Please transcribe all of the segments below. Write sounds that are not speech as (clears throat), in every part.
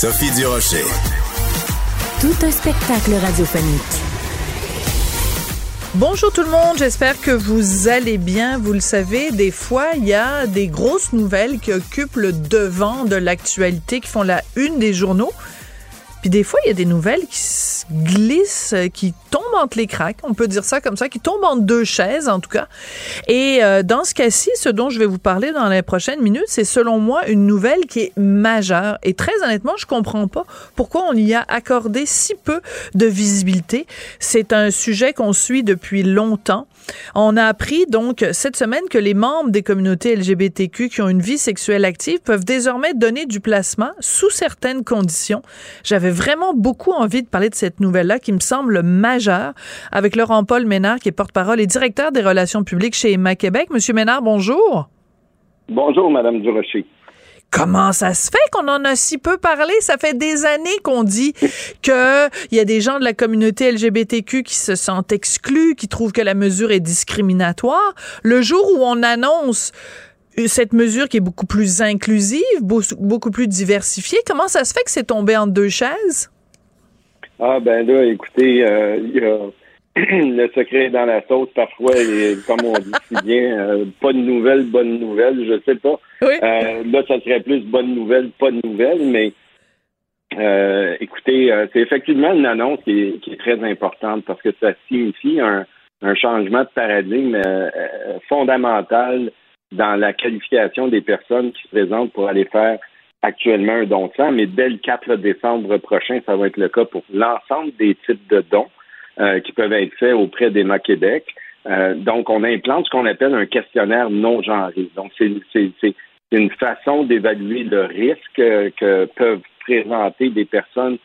Sophie Durocher. Tout un spectacle radiophonique. Bonjour tout le monde, j'espère que vous allez bien. Vous le savez, des fois, il y a des grosses nouvelles qui occupent le devant de l'actualité, qui font la une des journaux. Puis des fois, il y a des nouvelles qui se glissent, euh, qui tombent entre les craques, on peut dire ça comme ça, qui tombent entre deux chaises en tout cas. Et euh, dans ce cas-ci, ce dont je vais vous parler dans les prochaines minutes, c'est selon moi une nouvelle qui est majeure. Et très honnêtement, je comprends pas pourquoi on y a accordé si peu de visibilité. C'est un sujet qu'on suit depuis longtemps. On a appris donc cette semaine que les membres des communautés LGBTQ qui ont une vie sexuelle active peuvent désormais donner du placement sous certaines conditions. J'avais vraiment beaucoup envie de parler de cette nouvelle-là qui me semble majeure avec Laurent-Paul Ménard qui est porte-parole et directeur des relations publiques chez Emma Québec. Monsieur Ménard, bonjour. Bonjour, Madame Durocher. Comment ça se fait qu'on en a si peu parlé? Ça fait des années qu'on dit (laughs) qu'il y a des gens de la communauté LGBTQ qui se sentent exclus, qui trouvent que la mesure est discriminatoire. Le jour où on annonce cette mesure qui est beaucoup plus inclusive, beaucoup plus diversifiée, comment ça se fait que c'est tombé en deux chaises? Ah ben là, écoutez, euh, il y a (clears throat) le secret est dans la sauce parfois, et, comme on dit si bien, euh, pas de nouvelles, bonnes nouvelles, je sais pas. Euh, là, ça serait plus bonne nouvelle, pas de nouvelles, mais euh, écoutez, c'est effectivement une annonce qui est, très importante parce que ça signifie un, changement de paradigme fondamental dans la qualification des personnes qui se présentent pour aller faire actuellement un don de sang, mais dès le 4 décembre prochain, ça va être le cas pour l'ensemble des types de dons. Euh, qui peuvent être faits auprès d'EMA Québec. Euh, donc, on implante ce qu'on appelle un questionnaire non genré. Donc, c'est une façon d'évaluer le risque que peuvent présenter des personnes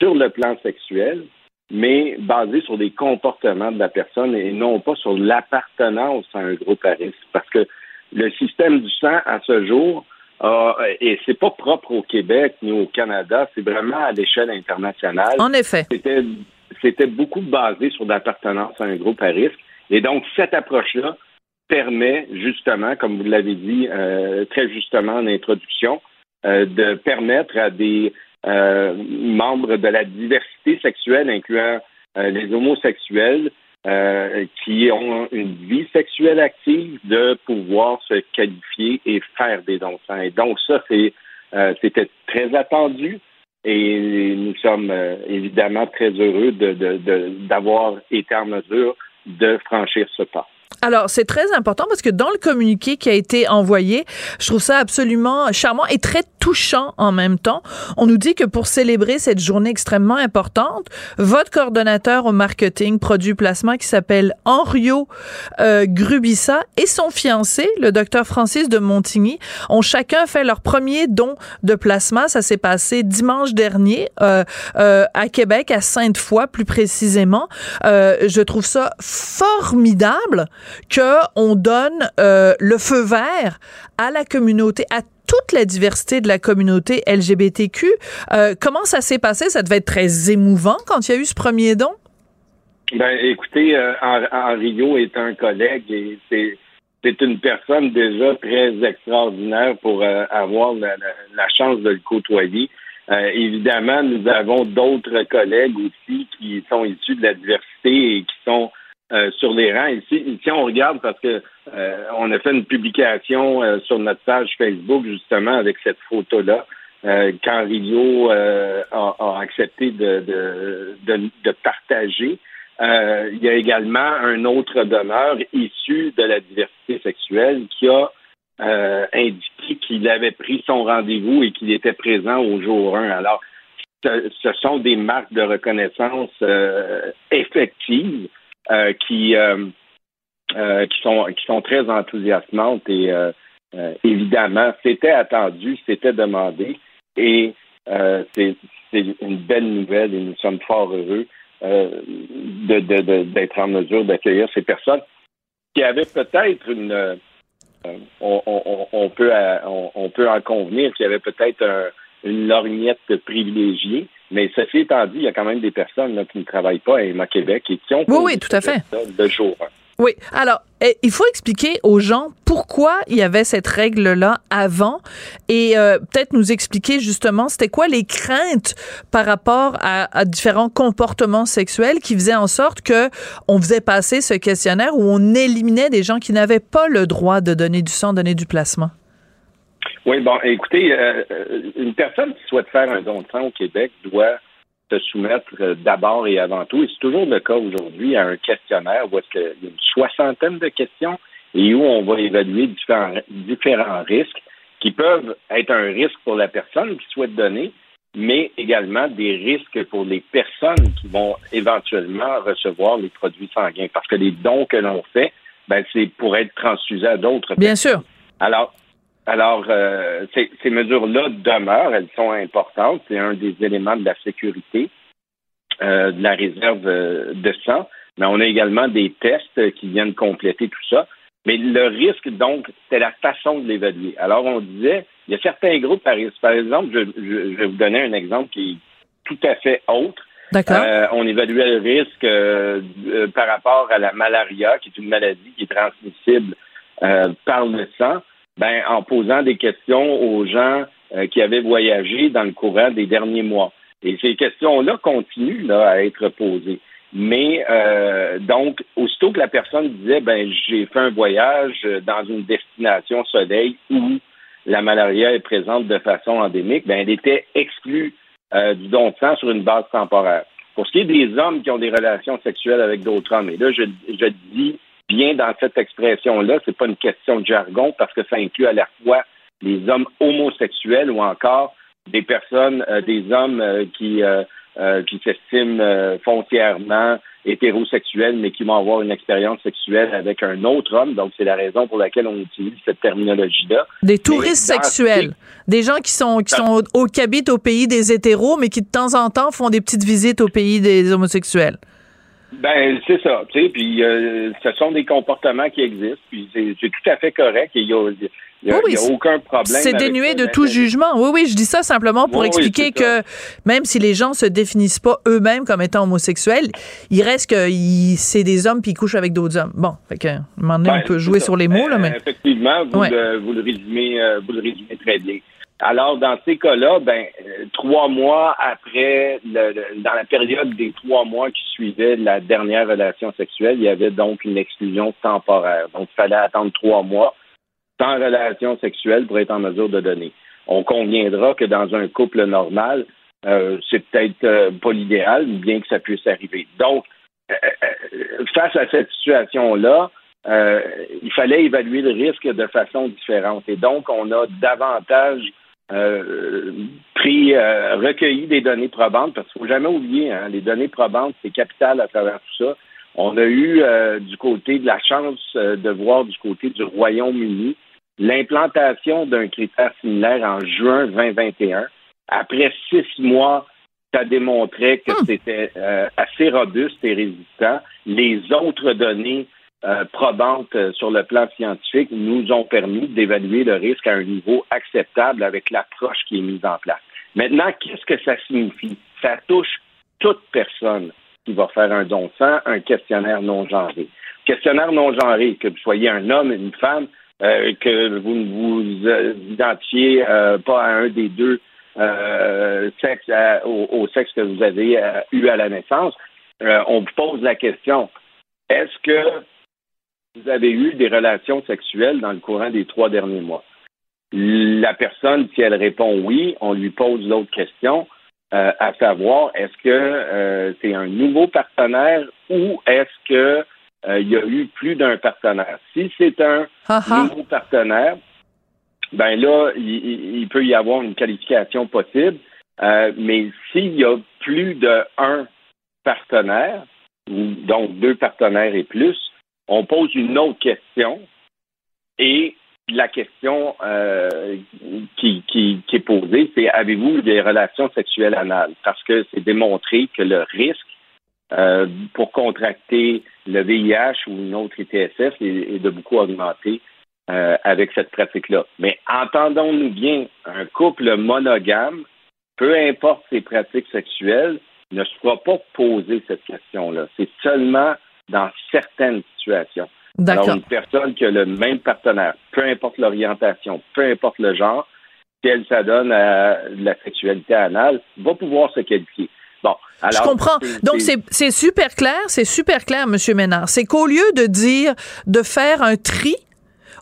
sur le plan sexuel, mais basé sur des comportements de la personne et non pas sur l'appartenance à un groupe à risque. Parce que le système du sang, à ce jour, a, et c'est pas propre au Québec ni au Canada, c'est vraiment à l'échelle internationale. En effet. C'était c'était beaucoup basé sur l'appartenance à un groupe à risque. Et donc, cette approche-là permet justement, comme vous l'avez dit euh, très justement en introduction, euh, de permettre à des euh, membres de la diversité sexuelle, incluant les homosexuels, qui ont une vie sexuelle active, de pouvoir se qualifier et faire des dons Et donc, ça, c'est c'était très attendu. Et nous sommes euh, évidemment très heureux d'avoir de, de, été en mesure de franchir ce pas. Alors, c'est très important parce que dans le communiqué qui a été envoyé, je trouve ça absolument charmant et très touchant en même temps. On nous dit que pour célébrer cette journée extrêmement importante, votre coordonnateur au marketing produit placement qui s'appelle Henrio euh, Grubissa et son fiancé, le docteur Francis de Montigny, ont chacun fait leur premier don de plasma. Ça s'est passé dimanche dernier euh, euh, à Québec, à Sainte-Foy plus précisément. Euh, je trouve ça formidable qu'on donne euh, le feu vert à la communauté, à toute la diversité de la communauté LGBTQ. Euh, comment ça s'est passé? Ça devait être très émouvant quand il y a eu ce premier don? Ben, écoutez, euh, Rio est un collègue et c'est une personne déjà très extraordinaire pour avoir la, chance de le côtoyer. évidemment, nous avons d'autres collègues aussi qui sont issus de la diversité et qui sont euh, sur les rangs. Ici, ici, on regarde parce que euh, on a fait une publication euh, sur notre page Facebook justement avec cette photo-là. quand Rio a, accepté de, de, partager. il y a également un autre donneur issu de la diversité sexuelle qui a indiqué qu'il avait pris son rendez-vous et qu'il était présent au jour 1. Alors, ce, ce sont des marques de reconnaissance effectives euh, qui, euh, euh, qui, sont, qui sont très enthousiasmantes et évidemment, c'était attendu, c'était demandé. Et c'est une belle nouvelle et nous sommes fort heureux d'être en mesure d'accueillir ces personnes qui avaient peut-être une on, peut on, peut en convenir qu'il y avait peut-être une lorgnette privilégiée, mais ceci étant dit, il y a quand même des personnes qui ne travaillent pas à Québec et qui ont oui, oui, tout à fait. de jour. Oui. Alors, eh, il faut expliquer aux gens pourquoi il y avait cette règle-là avant et euh, peut-être nous expliquer justement c'était quoi les craintes par rapport à, différents comportements sexuels qui faisaient en sorte que on faisait passer ce questionnaire où on éliminait des gens qui n'avaient pas le droit de donner du sang, donner du plasma. Oui, bon, écoutez, euh, une personne qui souhaite faire un don de sang au Québec doit se soumettre euh, d'abord et avant tout, et c'est toujours le cas aujourd'hui, à un questionnaire où il y a une soixantaine de questions et où on va évaluer différents, différents risques qui peuvent être un risque pour la personne qui souhaite donner, mais également des risques pour les personnes qui vont éventuellement recevoir les produits sanguins. Parce que les dons que l'on fait, ben, c'est pour être transfusé à d'autres Bien sûr. Alors, alors, euh, ces, ces mesures-là demeurent, elles sont importantes. C'est un des éléments de la sécurité euh, de la réserve euh, de sang. Mais on a également des tests qui viennent compléter tout ça. Mais le risque, donc, c'est la façon de l'évaluer. Alors, on disait, il y a certains groupes par exemple, je, je, vais vous donner un exemple qui est tout à fait autre. Euh, on évaluait le risque euh, par rapport à la malaria, qui est une maladie qui est transmissible par le sang ben, en posant des questions aux gens euh, qui avaient voyagé dans le courant des derniers mois. Et ces questions-là continuent à être posées. Mais euh, donc, aussitôt que la personne disait ben j'ai fait un voyage dans une destination soleil où la malaria est présente de façon endémique, ben elle était exclue euh, du don de sang sur une base temporaire. Pour ce qui est des hommes qui ont des relations sexuelles avec d'autres hommes, et là je dis bien dans cette expression-là. C'est pas une question de jargon parce que ça inclut à la fois les hommes homosexuels ou encore des personnes, euh, des hommes euh, qui, euh, qui s'estiment foncièrement hétérosexuels, mais qui vont avoir une expérience sexuelle avec un autre homme. Donc, c'est la raison pour laquelle on utilise cette terminologie-là. Des touristes sexuels. Des gens qui sont, qui sont au, qui habitent au pays des hétéros, mais qui de temps en temps font des petites visites au pays des homosexuels. Ben, c'est ça, tu sais, puis euh, ce sont des comportements qui existent, puis c'est tout à fait correct, il y a, y a, aucun problème. C'est dénué de tout jugement. Oui, oui, je dis ça simplement pour expliquer que même si les gens se définissent pas eux-mêmes comme étant homosexuels, il reste que c'est des hommes puis ils couchent avec d'autres hommes. Bon, fait que, un moment donné, on ben, peut jouer sur les mots, là, mais... Effectivement, vous, le, vous, le, résumez, euh, vous le résumez très bien. Alors, dans ces cas-là, ben, euh, trois mois après, dans la période des trois mois qui suivaient la dernière relation sexuelle, il y avait donc une exclusion temporaire. Donc, il fallait attendre trois mois sans relation sexuelle pour être en mesure de donner. On conviendra que dans un couple normal, euh, c'est peut-être euh, pas l'idéal, bien que ça puisse arriver. Donc, face à cette situation-là, il fallait évaluer le risque de façon différente. Et donc, on a davantage euh, pris, euh, recueilli des données probantes, parce qu'il ne faut jamais oublier, hein, les données probantes, c'est capital à travers tout ça. On a eu euh, du côté de la chance de voir du côté du Royaume-Uni l'implantation d'un critère similaire en juin 2021. Après six mois, ça démontrait que hmm. c'était assez robuste et résistant. Les autres données euh, probantes euh, sur le plan scientifique nous ont permis d'évaluer le risque à un niveau acceptable avec l'approche qui est mise en place. Maintenant, qu'est-ce que ça signifie? Ça touche toute personne qui va faire un don de sang, un questionnaire non genré. Questionnaire non genré, que vous soyez un homme, une femme, euh, que vous ne vous identifiez pas à un des deux sexes, au, au, sexe que vous avez eu à la naissance, on vous pose la question est-ce que vous avez eu des relations sexuelles dans le courant des trois derniers mois. La personne, si elle répond oui, on lui pose l'autre question, euh, à savoir est-ce que euh, c'est un nouveau partenaire ou est-ce que euh, il y a eu plus d'un partenaire? Si c'est un nouveau partenaire, ben là, il, peut y avoir une qualification possible. mais s'il y a plus d'un partenaire, donc deux partenaires et plus, on pose une autre question et la question euh, qui, est posée, c'est avez-vous des relations sexuelles anales? Parce que c'est démontré que le risque euh, pour contracter le VIH ou une autre ITSS est, de beaucoup augmenter euh, avec cette pratique-là. Mais entendons-nous bien, un couple monogame, peu importe ses pratiques sexuelles, ne se pas poser cette question-là. C'est seulement dans certaines situations. Alors, une personne qui a le même partenaire, peu importe l'orientation, peu importe le genre, si elle s'adonne à la sexualité anale, va pouvoir se qualifier. Bon, alors, je comprends. Donc c'est super clair, c'est super clair, Monsieur Ménard. C'est qu'au lieu de dire de faire un tri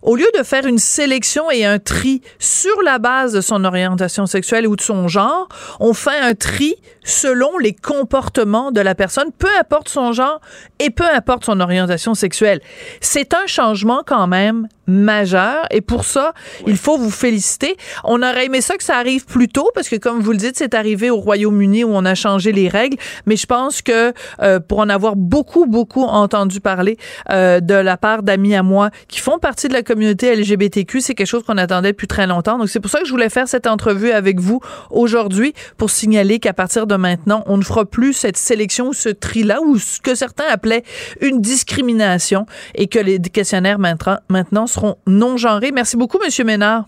au lieu de faire une sélection et un tri sur la base de son orientation sexuelle ou de son genre, on fait un tri selon les comportements de la personne, peu importe son genre et peu importe son orientation sexuelle. C'est un changement quand même majeur et pour ça, il faut vous féliciter. On aurait aimé ça que ça arrive plus tôt parce que comme vous le dites, c'est arrivé au Royaume-Uni où on a changé les règles, mais je pense que euh, pour en avoir beaucoup beaucoup entendu parler euh, de la part d'amis à moi qui font partie de la communauté LGBTQ, c'est quelque chose qu'on attendait depuis très longtemps. Donc c'est pour ça que je voulais faire cette entrevue avec vous aujourd'hui pour signaler qu'à partir de maintenant, on ne fera plus cette sélection ou ce tri-là, ou ce que certains appelaient une discrimination, et que les questionnaires maintenant, seront non genrés. Merci beaucoup, M. Ménard.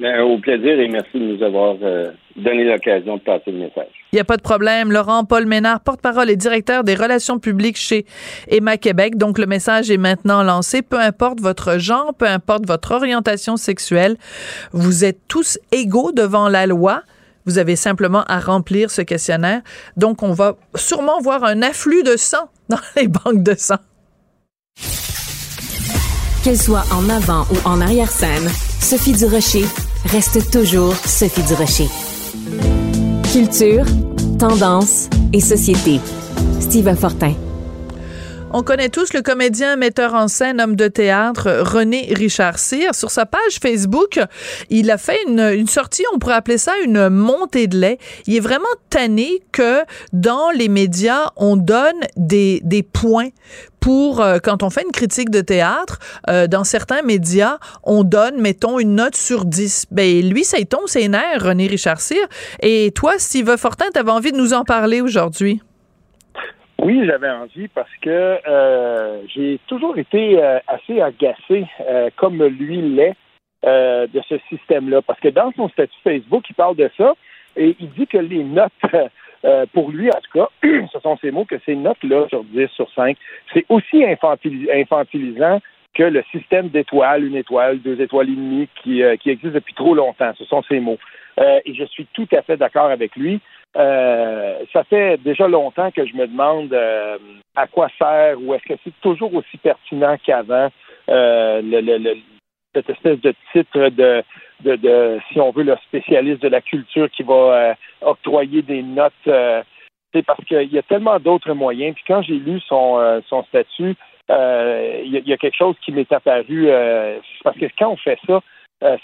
Ben, au plaisir et merci de nous avoir euh, donné l'occasion de passer le message. Il n'y a pas de problème. Laurent Paul Ménard, porte-parole et directeur des relations publiques chez Emma Québec. Donc, le message est maintenant lancé. Peu importe votre genre, peu importe votre orientation sexuelle, vous êtes tous égaux devant la loi. Vous avez simplement à remplir ce questionnaire. Donc, on va sûrement voir un afflux de sang (laughs) dans les banques de sang. Qu'elle soit en avant ou en arrière-scène, Sophie Durocher reste toujours Sophie Durocher. Culture, tendance et société. Steve Fortin. On connaît tous le comédien, metteur en scène, homme de théâtre René Richard Cyr. Sur sa page Facebook, il a fait une, sortie, on pourrait appeler ça une montée de lait. Il est vraiment tanné que dans les médias, on donne des, des points pour euh, quand on fait une critique de théâtre, euh, dans certains médias, on donne, mettons, une note sur 10. Ben, lui, y tombe ses nerfs, René Richard Cyr. Et toi, Steve Fortin, tu avais envie de nous en parler aujourd'hui? Oui, j'avais envie parce que euh, j'ai toujours été euh, assez agacé, euh, comme lui l'est, de ce système-là. Parce que dans son statut Facebook, il parle de ça et il dit que les notes, pour lui en tout cas, (clears throat) ce sont ces mots, que ces notes-là sur 10, sur 5, c'est aussi infantilisant que le système d'étoiles, une étoile, deux étoiles et demie qui, qui existe depuis trop longtemps. Ce sont ces mots. et je suis tout à fait d'accord avec lui. Euh, ça fait déjà longtemps que je me demande euh, à quoi sert ou est-ce que c'est toujours aussi pertinent qu'avant euh, le, cette espèce de titre de, de, de, si on veut, le spécialiste de la culture qui va octroyer des notes. c'est parce qu'il y a tellement d'autres moyens. Puis quand j'ai lu son, son statut, il y, a quelque chose qui m'est apparu. parce que quand on fait ça,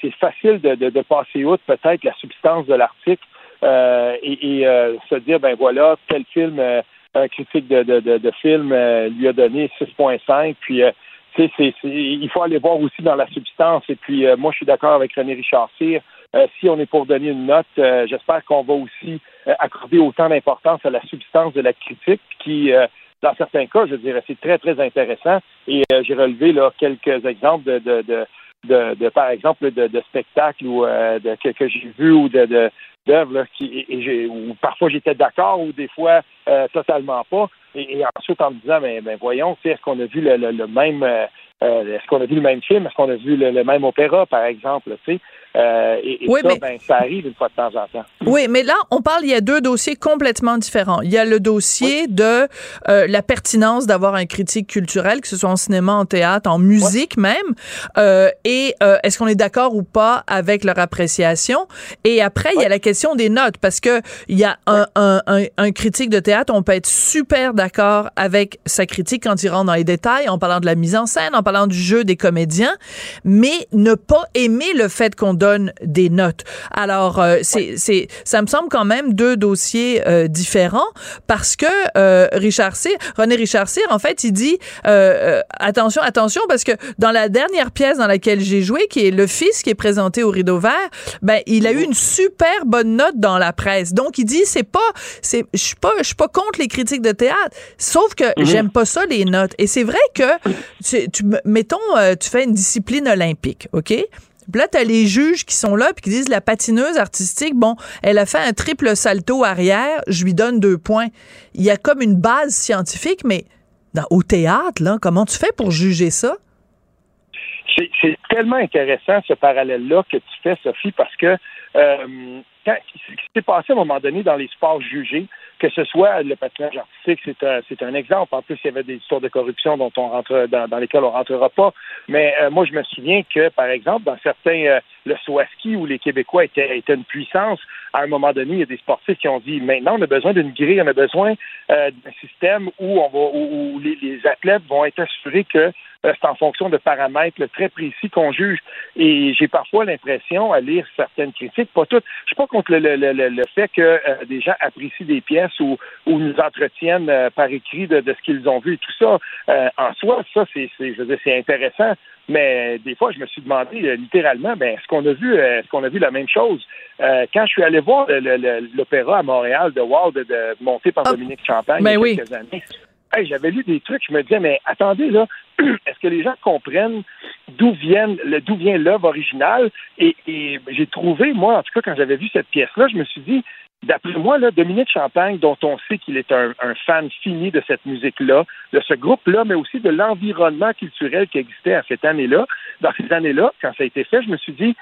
c'est facile de, de, de passer outre peut-être la substance de l'article euh, et, euh, se dire, ben voilà, tel film, euh, un critique de, de, de, film lui a donné 6.5, puis c'est, c'est, il faut aller voir aussi dans la substance. Et puis, moi, je suis d'accord avec René Richard Cyr. si on est pour donner une note, j'espère qu'on va aussi accorder autant d'importance à la substance de la critique, qui, dans certains cas, je dirais, c'est très, très intéressant. Et j'ai relevé là, quelques exemples de, de, de, de, par exemple, de, spectacles ou de, que, que j'ai vu ou de, d'œuvres qui et, où parfois j'étais d'accord ou des fois euh, totalement pas. Et, ensuite en me disant ben, ben voyons, est-ce qu'on a vu le, le, même euh, euh, est-ce qu'on a vu le même film, est-ce qu'on a vu le, le même opéra, par exemple, tu sais? Euh, et, oui, ça, ben, ça arrive une fois de temps en temps. Oui, mais là, on parle, il y a deux dossiers complètement différents. Il y a le dossier de euh, la pertinence d'avoir un critique culturel, que ce soit en cinéma, en théâtre, en musique même, euh, et est-ce qu'on est d'accord ou pas avec leur appréciation? Et après, il y a la question des notes, parce que il y a un, un, un, critique de théâtre, on peut être super d'accord avec sa critique quand il rentre dans les détails, en parlant de la mise en scène, en parlant du jeu des comédiens, mais ne pas aimer le fait qu'on donne des notes. Alors, euh, c'est, c'est, ça me semble quand même deux dossiers euh, différents parce que euh, Richard Cyr, René Richard Cyr, en fait, il dit attention, attention, parce que dans la dernière pièce dans laquelle j'ai joué, qui est Le Fils, qui est présenté au Rideau Vert, ben il a eu une super bonne note dans la presse. Donc il dit c'est pas, c'est, je suis pas, je suis pas contre les critiques de théâtre, sauf que mhm. j'aime pas ça les notes. Et c'est vrai que tu, mettons, tu fais une discipline olympique, ok? Puis là, t'as les juges qui sont là puis qui disent la patineuse artistique, bon, elle a fait un triple salto arrière, je lui donne deux points. Il y a comme une base scientifique, mais dans, au théâtre, là, comment tu fais pour juger ça? C'est tellement intéressant ce parallèle-là que tu fais, Sophie, parce que euh, ce qui s'est passé à un moment donné dans les sports jugés, que ce soit le patinage artistique, c'est un, c'est un exemple. En plus, il y avait des histoires de corruption dont on rentre dans, dans lesquelles on rentrera pas. Mais euh, moi, je me souviens que, par exemple, dans certains, euh, le Swaski où les Québécois étaient, étaient une puissance, à un moment donné, il y a des sportifs qui ont dit maintenant, on a besoin d'une grille, on a besoin euh, d'un système où on va, où, les, les, athlètes vont être assurés que c'est en fonction de paramètres très précis qu'on juge. Et j'ai parfois l'impression, à lire certaines critiques, pas toutes, je suis pas contre le, le, le, le fait que des gens apprécient des pièces ou, ou nous entretiennent euh, par écrit de, ce qu'ils ont vu et tout ça. Euh, en soi, ça, c'est, c'est intéressant. Mais des fois, je me suis demandé euh, littéralement, ben, est-ce qu'on a vu, est-ce qu'on a vu la même chose? Quand je suis allé voir l'opéra à Montréal de Wald, de, monté par ah, Dominique Champagne ben il y a quelques années, j'avais lu des trucs, je me disais, mais attendez, là, (clears throat) est-ce que les gens comprennent d'où viennent d'où vient l'œuvre originale? Et, et j'ai trouvé, moi, en tout cas, quand j'avais vu cette pièce-là, je me suis dit, D'après moi, là, Dominique Champagne, dont on sait qu'il est un, fan fini de cette musique-là, de ce groupe-là, mais aussi de l'environnement culturel qui existait à cette année-là, dans ces années-là, quand ça a été fait, je me suis dit,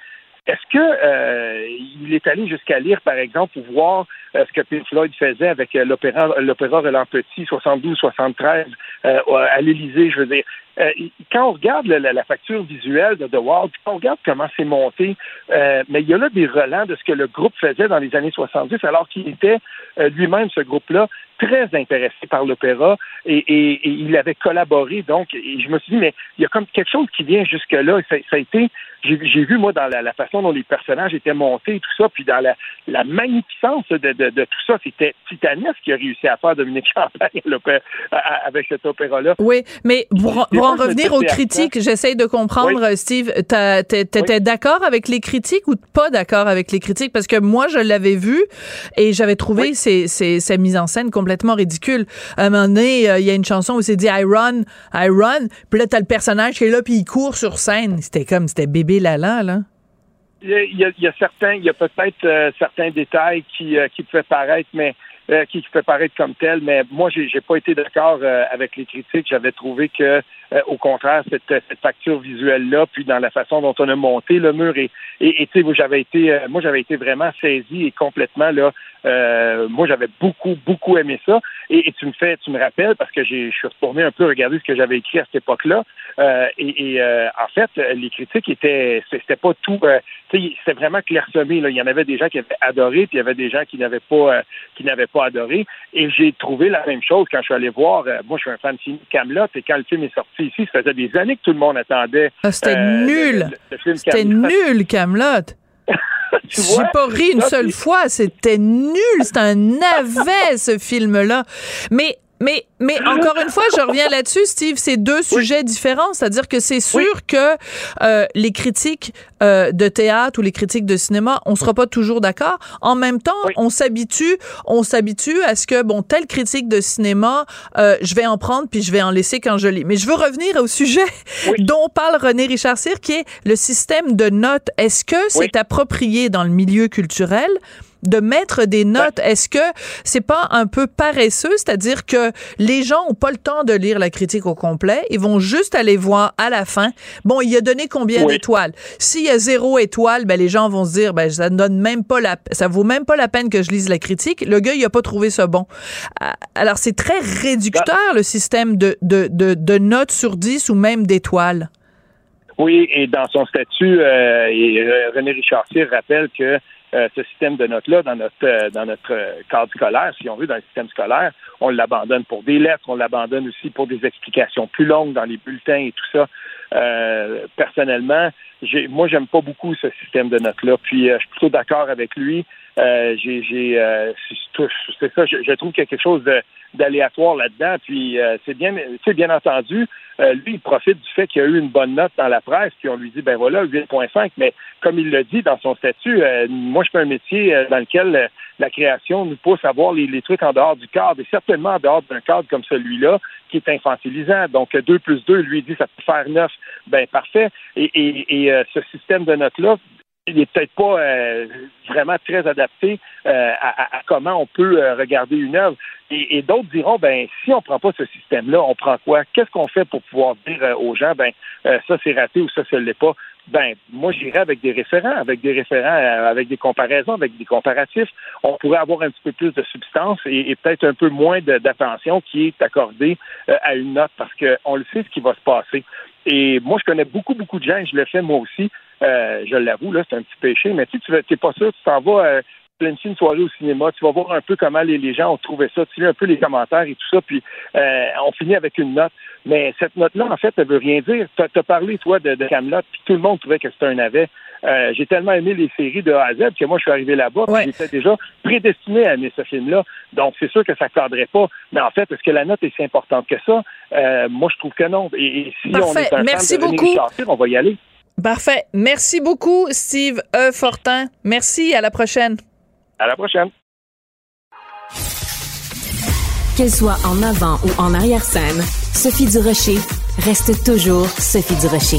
est-ce que euh, il est allé jusqu'à lire, par exemple, pour voir euh, ce que Pink Floyd faisait avec euh, l'opéra l'opéra Roland Petit, 72-73, à l'Élysée, je veux dire? Quand on regarde la, facture visuelle de The Wall, quand on regarde comment c'est monté, mais il y a là des relents de ce que le groupe faisait dans les années 70, alors qu'il était lui-même, ce groupe-là, très intéressé par l'opéra et, il avait collaboré. Donc, et je me suis dit, mais il y a comme quelque chose qui vient jusque-là. Ça, ça a été j'ai vu, moi, dans la, façon dont les personnages étaient montés et tout ça, puis dans la, la magnificence de, de, de, tout ça, c'était Titanesque qui a réussi à faire Dominique Champagne avec cet opéra-là. Oui, mais pour, en revenir aux critiques, j'essaye de comprendre, Steve, t'étais d'accord avec les critiques ou pas d'accord avec les critiques? Parce que moi, je l'avais vu et j'avais trouvé ces, ces, ces, mises en scène complètement ridicules. À un moment donné, euh, il y a une chanson où c'est dit I run, I run, puis là, t'as le personnage qui est là, puis il court sur scène. C'était comme, c'était bébé là. Il y, a, il y a certains, il y a peut-être euh, certains détails qui, euh, qui pouvaient paraître, mais euh, qui, qui paraître comme tel, mais moi, j'ai, j'ai pas été d'accord avec les critiques. J'avais trouvé que, au contraire, cette, cette facture visuelle-là, puis dans la façon dont on a monté le mur, et, et, tu sais, j'avais été, moi, j'avais été vraiment saisi et complètement là euh, moi, j'avais beaucoup, beaucoup aimé ça. Et, tu me fais, tu me rappelles, parce que je suis retourné un peu regarder ce que j'avais écrit à cette époque-là. Euh, et, euh, en fait, les critiques étaient, c'était pas tout, c'était vraiment clairsemé. Là. Il y en avait des gens qui avaient adoré, puis il y avait des gens qui n'avaient pas, qui n'avaient pas adoré. Et j'ai trouvé la même chose quand je suis allé voir. moi, je suis un fan de Camelot, et quand le film est sorti ici, ça faisait des années que tout le monde attendait. Ah, c'était nul. C'était nul, Camelot. (laughs) J'ai pas ri une seule fois. C'était nul. C'était un navet, ce film-là. Mais mais, mais encore une fois, je reviens là-dessus, Steve, c'est deux sujets différents. C'est-à-dire que c'est sûr que euh, les critiques euh, de théâtre ou les critiques de cinéma, on sera pas toujours d'accord. En même temps, on s'habitue, on s'habitue à ce que bon, telle critique de cinéma, euh, je vais en prendre puis je vais en laisser quand je lis. Mais je veux revenir au sujet (laughs) dont parle René Richard Cyr, qui est le système de notes. Est-ce que c'est approprié dans le milieu culturel? De mettre des notes. Est-ce que c'est pas un peu paresseux, c'est-à-dire que les gens ont pas le temps de lire la critique au complet, ils vont juste aller voir à la fin. Bon, il a donné combien d'étoiles? S'il y a zéro étoile, ben les gens vont se dire, ben ça ne donne même pas la, ça vaut même pas la peine que je lise la critique. Le gars, il a pas trouvé ça bon. Ah, alors c'est très réducteur le système de, de, de, de notes sur 10 ou même d'étoiles. Oui, et dans son statut, euh, euh, René Richard rappelle que euh, ce système de notes-là dans notre euh, dans notre euh, cadre scolaire, si on veut, dans le système scolaire, on l'abandonne pour des lettres, on l'abandonne aussi pour des explications plus longues dans les bulletins et tout ça. euh, personnellement, j'ai, moi, j'aime pas beaucoup ce système de notes-là. Puis, euh, je suis plutôt d'accord avec lui. Euh, j'ai, j'ai, euh, c'est ça. Je, trouve y a quelque chose d'aléatoire là-dedans. Puis, c'est bien, c'est bien entendu. lui, il profite du fait qu'il y a eu une bonne note dans la presse. Puis, on lui dit, ben voilà, 8.5. Mais comme il le dit dans son statut, moi, je fais un métier dans lequel la création nous pousse à voir les, les, trucs en dehors du cadre et certainement en dehors d'un cadre comme celui-là qui est infantilisant. Donc, 2 plus 2, lui dit ça peut faire 9. Ben parfait. Et, et, et euh, ce système de notes-là, il n'est peut-être pas euh, vraiment très adapté euh, à, à, comment on peut regarder une œuvre. Et, et d'autres diront, ben si on prend pas ce système-là, on prend quoi? Qu'est-ce qu'on fait pour pouvoir dire aux gens, ben ça c'est raté ou ça ce l'est pas? Ben moi j'irais avec des référents, avec des référents, avec des comparaisons, avec des comparatifs. On pourrait avoir un petit peu plus de substance et, peut-être un peu moins d'attention qui est accordée à une note parce qu'on le sait ce qui va se passer. Et moi, je connais beaucoup, beaucoup de gens, et je le fais moi aussi. Euh, je l'avoue, là, c'est un petit péché, mais tu sais, tu n'es pas sûr, tu t'en vas euh, planifier une soirée au cinéma, tu vas voir un peu comment les, les gens ont trouvé ça, tu lis un peu les commentaires et tout ça, puis euh, on finit avec une note. Mais cette note-là, en fait, elle veut rien dire. Tu as, parlé, toi, de, de Camelot, puis tout le monde trouvait que c'était un navet. Euh, j'ai tellement aimé les séries de A à Z que moi, je suis arrivé là-bas, ouais. j'étais déjà prédestiné à aimer ce film-là. Donc, c'est sûr que ça ne cadrait pas. Mais en fait, est-ce que la note est si importante que ça? Euh, moi, je trouve que non. Et, si on est un Merci fan de beaucoup. on va y aller. Parfait. Merci beaucoup, Steve E. Fortin. Merci. À la prochaine. À la prochaine. Qu'elle soit en avant ou en arrière-scène, Sophie Durocher reste toujours Sophie Durocher.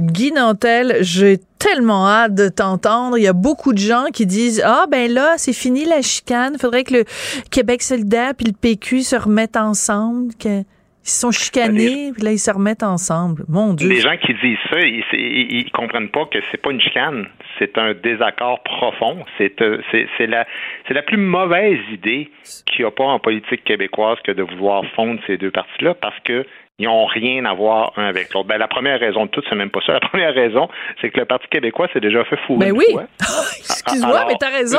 Guy Nantel, j'ai tellement hâte de t'entendre. Il y a beaucoup de gens qui disent Ah, ben là, c'est fini la chicane. Il faudrait que le Québec solidaire puis le PQ se remettent ensemble. Que... Ils sont chicanés, puis là, ils se remettent ensemble. Mon Dieu. Les gens qui disent ça, ils, ils, comprennent pas que c'est pas une chicane. C'est un désaccord profond. C'est euh, la, la plus mauvaise idée qu'il n'y a pas en politique québécoise que de vouloir fondre ces deux partis-là parce que ils n'ont rien à voir un avec l'autre. Ben, la première raison de tout, c'est même pas ça. La (laughs) première raison, c'est que le Parti québécois s'est déjà fait fourrer ben oui. (laughs) Excuse-moi, mais t'as raison.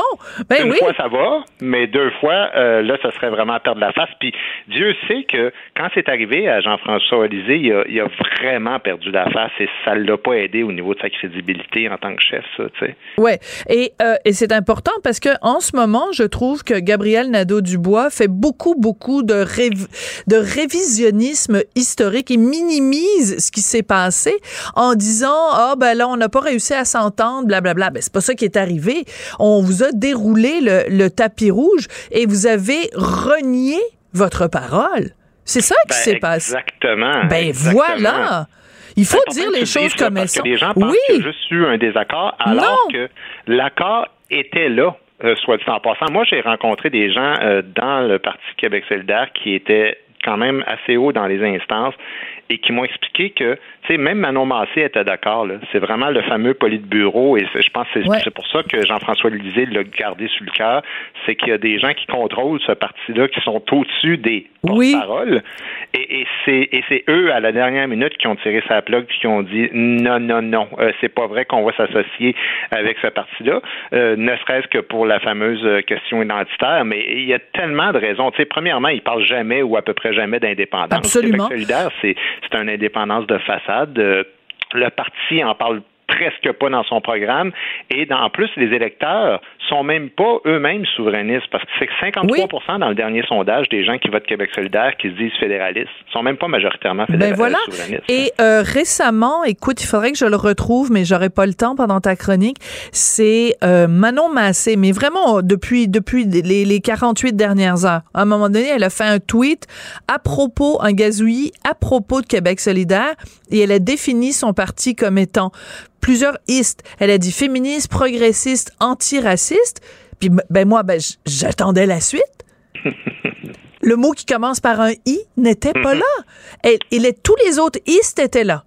Ben une oui. fois, ça va, mais deux fois, euh, là, ça serait vraiment perdre la face. Puis Dieu sait que quand c'est arrivé à Jean-François il a, il a, vraiment perdu la face et ça ne l'a pas aidé au niveau de sa crédibilité en tant que chef, ça, tu sais. Ouais. Et, euh, et c'est important parce que en ce moment, je trouve que Gabriel Nadeau-Dubois fait beaucoup, beaucoup de, de révisionnisme historique historique et minimise ce qui s'est passé en disant ah ben là on n'a pas réussi à s'entendre blablabla. Ben c'est pas ça qui est arrivé. On vous a déroulé le, tapis rouge et vous avez renié votre parole. C'est ça qui ben, s'est passé. Exactement. Ben voilà. Il faut dire les choses comme elles sont. Les gens pensent y a juste eu un désaccord alors que l'accord était là. Euh, soit dit en passant. Moi, j'ai rencontré des gens euh, dans le Parti Québec solidaire qui étaient quand même assez haut dans les instances et qui m'ont expliqué que, tu sais, même Manon Massé était d'accord. C'est vraiment le fameux bureau et je pense que c'est pour ça que Jean-François Lisée l'a gardé sur le cœur, c'est qu'il y a des gens qui contrôlent ce parti-là qui sont au-dessus des porte-paroles. Et, et c'est eux, à la dernière minute, qui ont tiré sa plug qui ont dit non, non, non, euh, c'est pas vrai qu'on va s'associer avec ce parti-là, euh, ne serait-ce que pour la fameuse euh, question identitaire, mais il y a tellement de raisons. Tu sais, premièrement, ils parlent jamais ou à peu près jamais d'indépendance. Absolument. solidaire, c'est c'est une indépendance de façade. Euh, le parti en parle presque pas dans son programme. Et en plus, les électeurs sont même pas eux-mêmes souverainistes parce que c'est que 53 dans le dernier sondage des gens qui votent Québec solidaire qui se disent fédéralistes sont même pas majoritairement ben fédéralistes. Ben voilà. Et euh, récemment, écoute, il faudrait que je le retrouve, mais j'aurais pas le temps pendant ta chronique. C'est euh, Manon Massé, mais vraiment depuis depuis les, les 48 dernières heures. À un moment donné, elle a fait un tweet à propos, un gazouillis à propos de Québec solidaire et elle a défini son parti comme étant plusieurs istes. Elle a dit féministe, progressiste, antiraciste. Puis ben moi, ben j'attendais la suite. (laughs) Le mot qui commence par un i n'était pas mhm. là. Et, et tous les autres istes étaient là.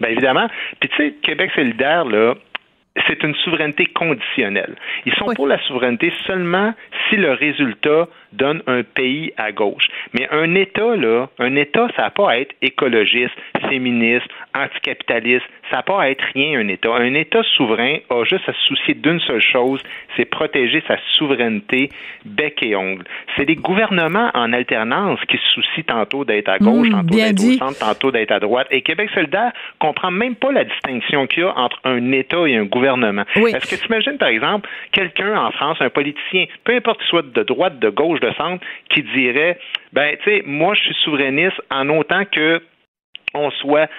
Ben évidemment. Puis tu sais, Québec solidaire là, c'est une souveraineté conditionnelle. Ils sont pour la souveraineté seulement si le résultat donne un pays à gauche. Mais un État, là, un État, ça n'a pas à être écologiste, féministe, anticapitaliste, ça n'a pas à être rien, un État. Un État souverain a juste à se soucier d'une seule chose, c'est protéger sa souveraineté bec et ongle. C'est les gouvernements en alternance qui se soucient tantôt d'être à gauche, mmh, tantôt d'être au centre, tantôt d'être à droite. Et Québec solidaire comprend même pas la distinction qu'il y a entre un État et un gouvernement. Est-ce que tu imagines, par exemple, quelqu'un en France, un politicien, peu importe qu'il soit de droite, de gauche, centre, qui dirait, ben, tu sais, moi, je suis souverainiste en autant que on soit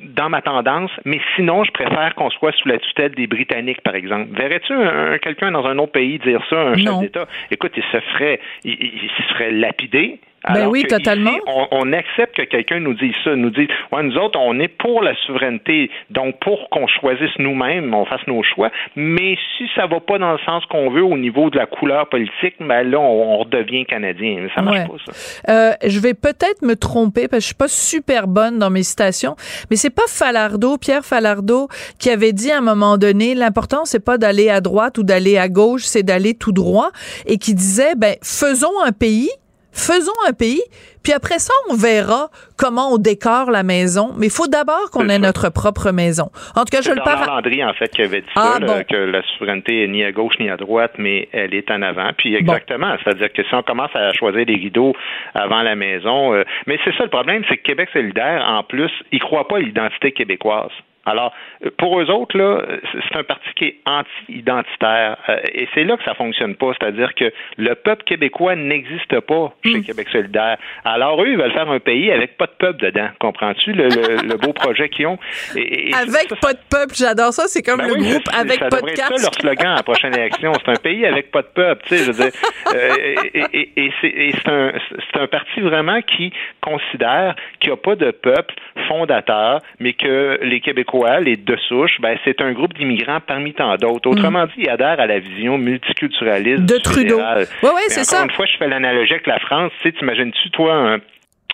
dans ma tendance, mais sinon, je préfère qu'on soit sous la tutelle des Britanniques, par exemple. Verrais-tu quelqu'un dans un autre pays dire ça, un chef d'État? Écoute, il se ferait, il, il se ferait lapider ben oui, totalement. on, accepte que quelqu'un nous dise ça, nous dise, ouais, nous autres, on est pour la souveraineté, donc pour qu'on choisisse nous-mêmes, on fasse nos choix, mais si ça va pas dans le sens qu'on veut au niveau de la couleur politique, ben là, on, redevient canadien. Ça marche pas, ça. Euh, je vais peut-être me tromper parce que je suis pas super bonne dans mes citations, mais c'est pas Falardeau, Pierre Falardeau, qui avait dit à un moment donné, l'important c'est pas d'aller à droite ou d'aller à gauche, c'est d'aller tout droit, et qui disait, ben faisons un pays faisons un pays, puis après ça, on verra comment on décore la maison. Mais il faut d'abord qu'on ait notre propre maison. En tout cas, je le parle. Landry, en fait, qui avait dit ah, ça, que la souveraineté est ni à gauche ni à droite, mais elle est en avant. Puis exactement, c'est-à-dire que si on commence à choisir des rideaux avant la maison, euh, mais c'est ça le problème, c'est que Québec solidaire, en plus, il croit pas à l'identité québécoise. Alors, pour eux autres, là, c'est un parti qui est anti-identitaire. Euh, et c'est là que ça fonctionne pas. C'est-à-dire que le peuple québécois n'existe pas chez hmm. Québec solidaire. Alors, eux, ils veulent faire un pays avec pas de peuple dedans. Comprends-tu le, (laughs) beau projet qu'ils ont? avec pas de peuple, j'adore ça. C'est comme ben le groupe avec pas de Ça leur slogan à la prochaine élection. C'est un pays avec pas de peuple. Tu sais, je veux dire, euh, et, c'est un, un parti vraiment qui considère qu'il n'y a pas de peuple fondateur, mais que les Québécois les deux souches, ben, c'est un groupe d'immigrants parmi tant d'autres. Autrement mm. dit, il adhère à la vision multiculturaliste de Trudeau. Oui, oui, c'est ça. Une fois, je fais l'analogie avec la France. Tu sais, t'imagines-tu, toi, un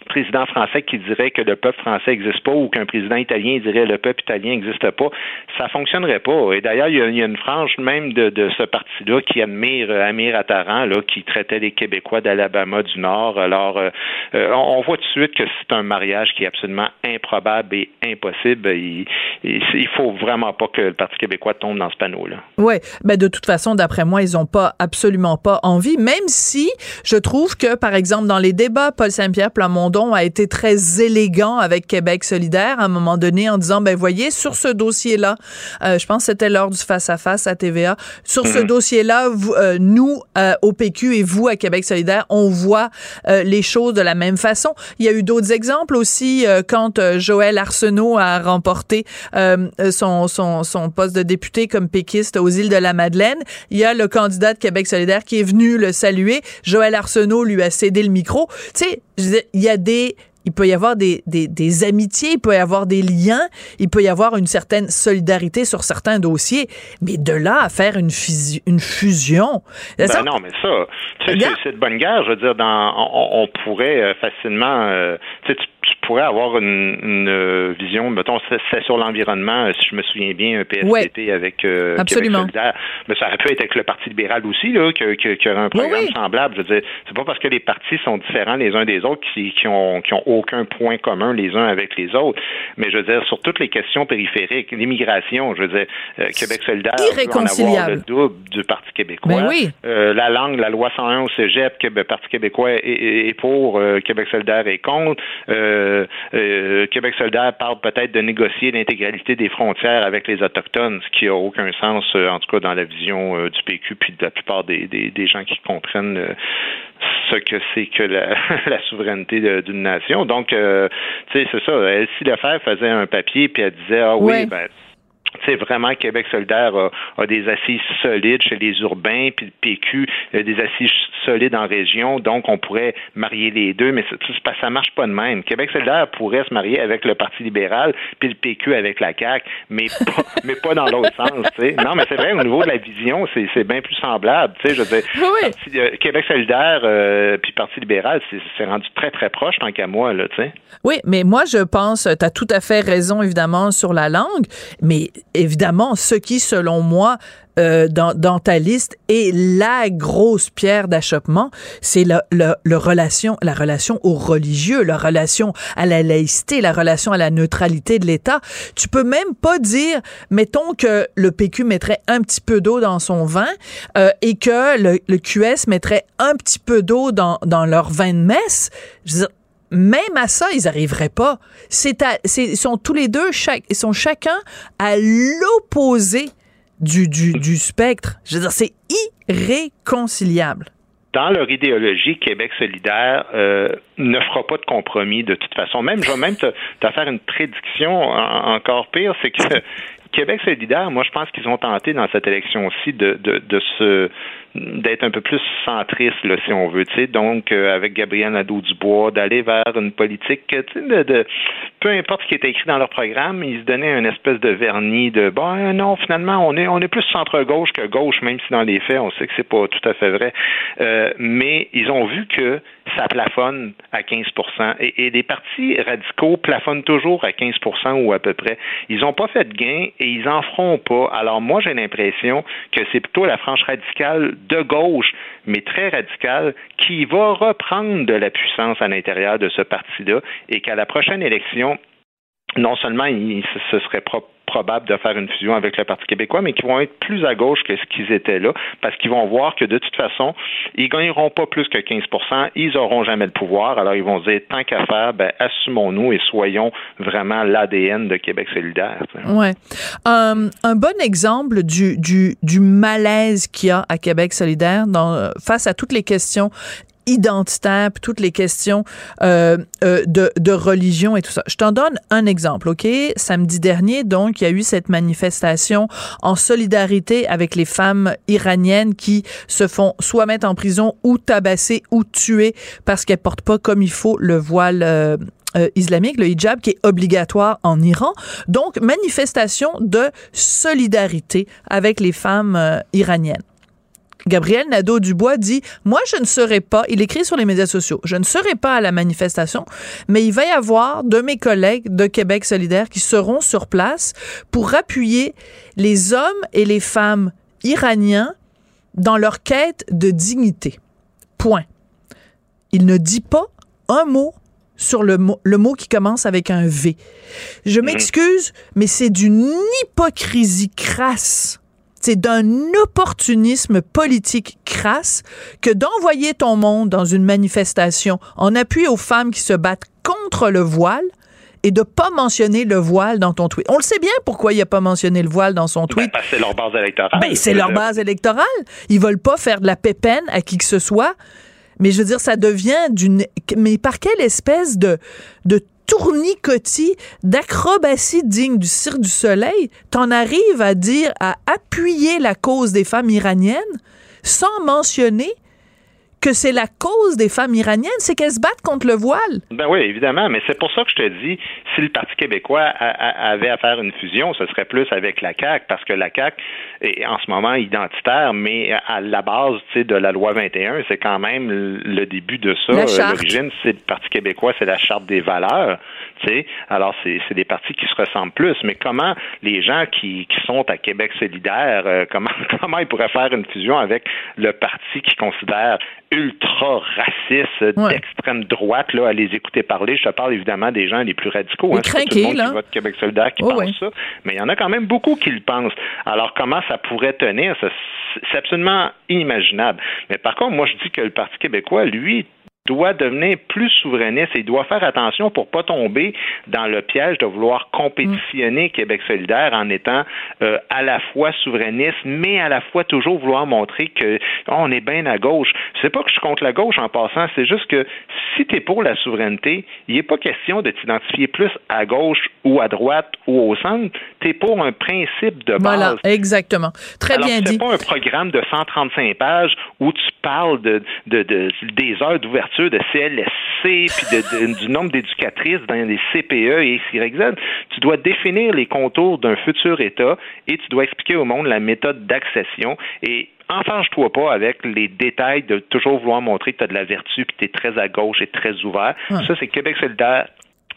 président français qui dirait que le peuple français n'existe pas ou qu'un président italien dirait le peuple italien n'existe pas, ça fonctionnerait pas. Et d'ailleurs, il, y a une frange même de, ce parti-là qui admire euh, Amir Attaran, là, qui traitait les Québécois d'Alabama du Nord. Alors, euh, euh, on, voit tout de suite que c'est un mariage qui est absolument improbable et impossible. Il, il, faut vraiment pas que le Parti québécois tombe dans ce panneau-là. Oui, mais de toute façon, d'après moi, ils n'ont pas absolument pas envie, même si je trouve que, par exemple, dans les débats, Paul Saint-Pierre Plamondon a été très élégant avec Québec solidaire à un moment donné en disant, ben voyez, sur ce dossier-là, euh, je pense que c'était lors du face-à-face -à, TVA, sur ce mhm. dossier-là, euh, nous, euh, au PQ et vous, à Québec solidaire, on voit les choses de la même façon. Il y a eu d'autres exemples aussi quand Joël Arsenault a remporté son, son, son poste de député comme péquiste aux îles de la Madeleine. Il y a le candidat de Québec solidaire qui est venu le saluer. Joël Arsenault lui a cédé le micro. Tu sais, il y a des il peut y avoir des, des, amitiés, il peut y avoir des liens, il peut y avoir une certaine solidarité sur certains dossiers, mais de là à faire une, une fusion. Ben non, mais ça, c'est de bonne guerre. Je veux dire, dans, on, pourrait euh, facilement, euh, tu pourrait avoir une, euh, vision, mettons, c'est sur l'environnement, si je me souviens bien, un PSPP avec euh, Absolument. Mais ça aurait pu être avec le Parti libéral aussi, là, qui, qui, aurait un programme semblable. Je veux dire, c'est pas parce que les partis sont différents les uns des autres qui, qui, ont, qui ont aucun point commun les uns avec les autres. Mais je veux dire, sur toutes les questions périphériques, l'immigration, je veux dire, Québec solidaire, on avoir le double du Parti québécois. Ben oui. la langue, la loi 101 au cégep, que le Parti québécois est, pour, Québec solidaire est contre. Euh, euh, Québec solidaire parle peut-être de négocier l'intégralité des frontières avec les Autochtones, ce qui n'a aucun sens, euh, en tout cas dans la vision du PQ, puis de la plupart des, gens qui comprennent ce que c'est que la, (laughs) souveraineté d'une nation. Donc, tu sais, c'est ça. Elsie Lefebvre faisait un papier, puis elle disait, ah oui, ben c'est vraiment Québec solidaire a, des assises solides chez les urbains, puis le PQ a des assises solides en région, donc on pourrait marier les deux, mais ça, ça marche pas de même. Québec solidaire pourrait se marier avec le Parti libéral, puis le PQ avec la CAQ, mais pas, (laughs) mais pas dans l'autre sens. Non, mais c'est vrai, au niveau de la vision, c'est bien plus semblable. Je veux dire, euh, Québec solidaire euh, puis Parti libéral, c'est rendu très, très proche tant qu'à moi. Là, sais. oui, mais moi, je pense, tu as tout à fait raison, évidemment, sur la langue, mais Et évidemment, ce qui, selon moi, euh, dans, dans, ta liste est la grosse pierre d'achoppement, c'est le, relation, la relation aux religieux, la relation à la laïcité, la relation à la neutralité de l'État. Tu peux même pas dire, mettons que le PQ mettrait un petit peu d'eau dans son vin euh, et que le, le, QS mettrait un petit peu d'eau dans, dans leur vin de messe. Je veux dire, même à ça, ils n'arriveraient pas. C'est, ils sont tous les deux, chaque, ils sont chacun à l'opposé du, du, du spectre. Je veux dire, c'est irréconciliable dans leur idéologie, Québec solidaire euh, ne fera pas de compromis de toute façon. Même, je vais même te, te faire une prédiction encore pire, c'est que (laughs) Québec solidaire, moi, je pense qu'ils ont tenté dans cette élection-ci de, de, de se d'être un peu plus centriste, là, si on veut, tu sais, donc euh, avec Gabriel Nadeau-Dubois, d'aller vers une politique, tu sais, de, de, peu importe ce qui était écrit dans leur programme, ils se donnaient une espèce de vernis de, bon, non, finalement, on est, on est plus centre-gauche que gauche, même si dans les faits, on sait que c'est pas tout à fait vrai, euh, mais ils ont vu que ça plafonne à 15 et, et les partis radicaux plafonnent toujours à 15% ou à peu près. Ils n'ont pas fait de gain et ils en feront pas. Alors moi, j'ai l'impression que c'est plutôt la frange radicale de gauche, mais très radicale, qui va reprendre de la puissance à l'intérieur de ce parti-là et qu'à la prochaine élection, non seulement il, ce serait probable de faire une fusion avec le Parti québécois, mais qui vont être plus à gauche que ce qu'ils étaient là, parce qu'ils vont voir que de toute façon, ils gagneront pas plus que 15 ils auront jamais le pouvoir. Alors, ils vont dire, tant qu'à faire, ben, assumons-nous et soyons vraiment l'ADN de Québec solidaire. Ouais. Euh, un bon exemple du, du, malaise qu'il y a à Québec solidaire dans, face à toutes les questions identitaire, puis toutes les questions euh, euh, de, de, religion et tout ça. Je t'en donne un exemple, OK? Samedi dernier, donc, il y a eu cette manifestation en solidarité avec les femmes iraniennes qui se font soit mettre en prison ou tabasser ou tuer parce qu'elles portent pas comme il faut le voile euh, euh, islamique, le hijab, qui est obligatoire en Iran. Donc, manifestation de solidarité avec les femmes euh, iraniennes. Gabriel Nadeau-Dubois dit Moi, je ne serai pas, il écrit sur les médias sociaux, je ne serai pas à la manifestation, mais il va y avoir de mes collègues de Québec solidaire qui seront sur place pour appuyer les hommes et les femmes iraniens dans leur quête de dignité. Point. Il ne dit pas un mot sur le mot, le mot qui commence avec un V. Je m'excuse, mais c'est d'une hypocrisie crasse c'est d'un opportunisme politique crasse que d'envoyer ton monde dans une manifestation en appui aux femmes qui se battent contre le voile et de pas mentionner le voile dans ton tweet. On le sait bien pourquoi il a pas mentionné le voile dans son ben, tweet. c'est leur base électorale. Ben, c'est leur base électorale. Ils veulent pas faire de la pépène à qui que ce soit. Mais je veux dire, ça devient d'une. Mais par quelle espèce de, de tournicotis, d'acrobatie digne du Cirque du Soleil, t'en arrives à dire, à appuyer la cause des femmes iraniennes sans mentionner que c'est la cause des femmes iraniennes, c'est qu'elles se battent contre le voile. Ben oui, évidemment, mais c'est pour ça que je te dis, si le Parti québécois avait à faire une fusion, ce serait plus avec la CAQ, parce que la CAQ est en ce moment identitaire, mais à la base de la loi 21, c'est quand même le début de ça. L'origine, c'est le Parti québécois, c'est la charte des valeurs. Alors, c'est des partis qui se ressemblent plus. Mais comment les gens qui, qui sont à Québec solidaire, euh, comment, (laughs) comment ils pourraient faire une fusion avec le parti qui considère ultra racistes d'extrême droite là, à les écouter parler. Je te parle évidemment des gens les plus radicaux. Hein, tout le monde qui vote Québec solidaire qui oh, pense ça. Mais il y en a quand même beaucoup qui le pensent. Alors, comment ça pourrait tenir? C'est absolument inimaginable. Mais par contre, moi, je dis que le Parti québécois, lui, doit devenir plus souverainiste et doit faire attention pour pas tomber dans le piège de vouloir compétitionner mm. Québec solidaire en étant euh, à la fois souverainiste, mais à la fois toujours vouloir montrer que oh, on est bien à gauche. C'est pas que je suis contre la gauche en passant, c'est juste que si tu es pour la souveraineté, il n'est pas question de t'identifier plus à gauche ou à droite ou au centre. Tu es pour un principe de base. Voilà, exactement. Très bien dit. C'est pas un programme de 135 pages où tu parles de, de, de des heures d'ouverture de CLSC, puis du nombre d'éducatrices dans les CPE et XYZ. Tu dois définir les contours d'un futur État et tu dois expliquer au monde la méthode d'accession. Et enfange-toi pas avec les détails de toujours vouloir montrer que tu as de la vertu puis tu es très à gauche et très ouvert. Ça, c'est Québec solidaire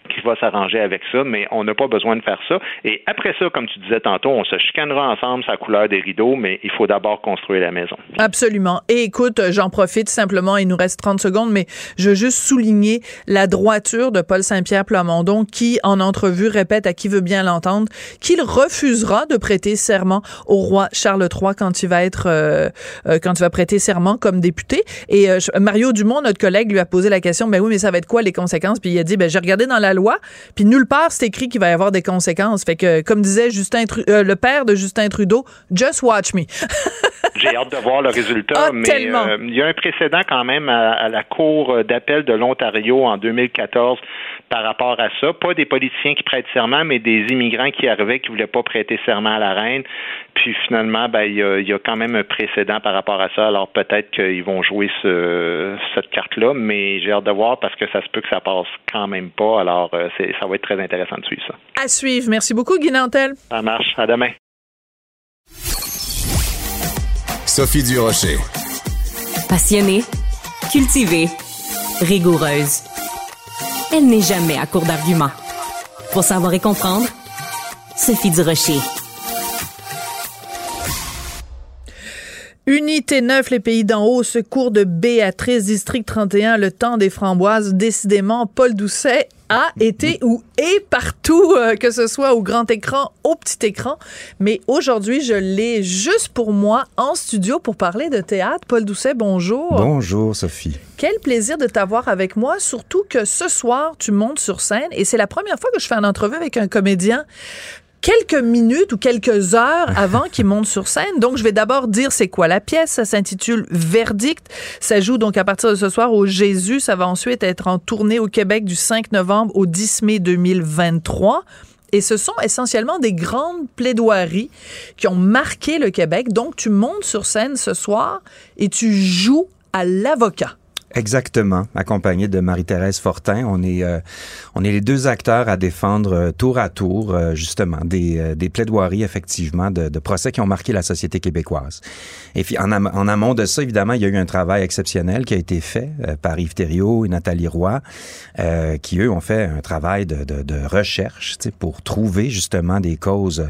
qui va s'arranger avec ça, mais on n'a pas besoin de faire ça. Et après ça, comme tu disais tantôt, on se chicanera ensemble sa couleur des rideaux, mais il faut d'abord construire la maison. Absolument. Et écoute, j'en profite simplement, il nous reste 30 secondes, mais je veux juste souligner la droiture de Paul Saint-Pierre Plamondon qui, en entrevue, répète à qui veut bien l'entendre qu'il refusera de prêter serment au roi Charles III quand il va être, euh, euh, quand il va prêter serment comme député. Et euh, Mario Dumont, notre collègue, lui a posé la question, ben oui, mais ça va être quoi les conséquences? Puis il a dit, ben j'ai regardé dans la loi, puis nulle part c'est écrit qu'il va y avoir des conséquences. Fait que, comme disait Justin, le père de Justin Trudeau, just watch me. (laughs) J'ai hâte de voir le résultat, ah, mais il y a un précédent quand même à la Cour d'appel de l'Ontario en 2014 par rapport à ça. Pas des politiciens qui prêtent serment, mais des immigrants qui arrivaient qui voulaient pas prêter serment à la reine. Puis finalement, ben, il, y a, quand même un précédent par rapport à ça. Alors peut-être qu'ils vont jouer cette carte-là, mais j'ai hâte de voir parce que ça se peut que ça passe quand même pas. Alors euh, ça va être très intéressant de suivre ça. À suivre. Merci beaucoup, Guy Nantel. Ça marche. À demain. Sophie Durocher. Passionnée, cultivée, rigoureuse. Elle n'est jamais à court d'arguments. Pour savoir et comprendre, Sophie Durocher. Unité 9, les pays d'en haut, secours de Béatrice, district 31, le temps des framboises. Décidément, Paul Doucet a été ou est partout, euh, que ce soit au grand écran, au petit écran. Mais aujourd'hui, je l'ai juste pour moi en studio pour parler de théâtre. Paul Doucet, bonjour. Bonjour, Sophie. Quel plaisir de t'avoir avec moi, surtout que ce soir, tu montes sur scène et c'est la première fois que je fais une entrevue avec un comédien quelques minutes ou quelques heures (laughs) avant qu'il monte sur scène. Donc, je vais d'abord dire c'est quoi la pièce. Ça s'intitule Verdict. Ça joue donc à partir de ce soir au Jésus. Ça va ensuite être en tournée au Québec du 5 novembre au 10 mai 2023. Et ce sont essentiellement des grandes plaidoiries qui ont marqué le Québec. Donc, tu montes sur scène ce soir et tu joues à l'avocat. Exactement, accompagné de Marie-Thérèse Fortin. On est, euh, on est les deux acteurs à défendre euh, tour à tour, euh, justement, des, des plaidoiries, effectivement, de, de, procès qui ont marqué la société québécoise. Et puis, en, amont de ça, évidemment, il y a eu un travail exceptionnel qui a été fait par Yves Thériault et Nathalie Roy, qui, eux, ont fait un travail de, de, de recherche pour trouver, justement, des causes,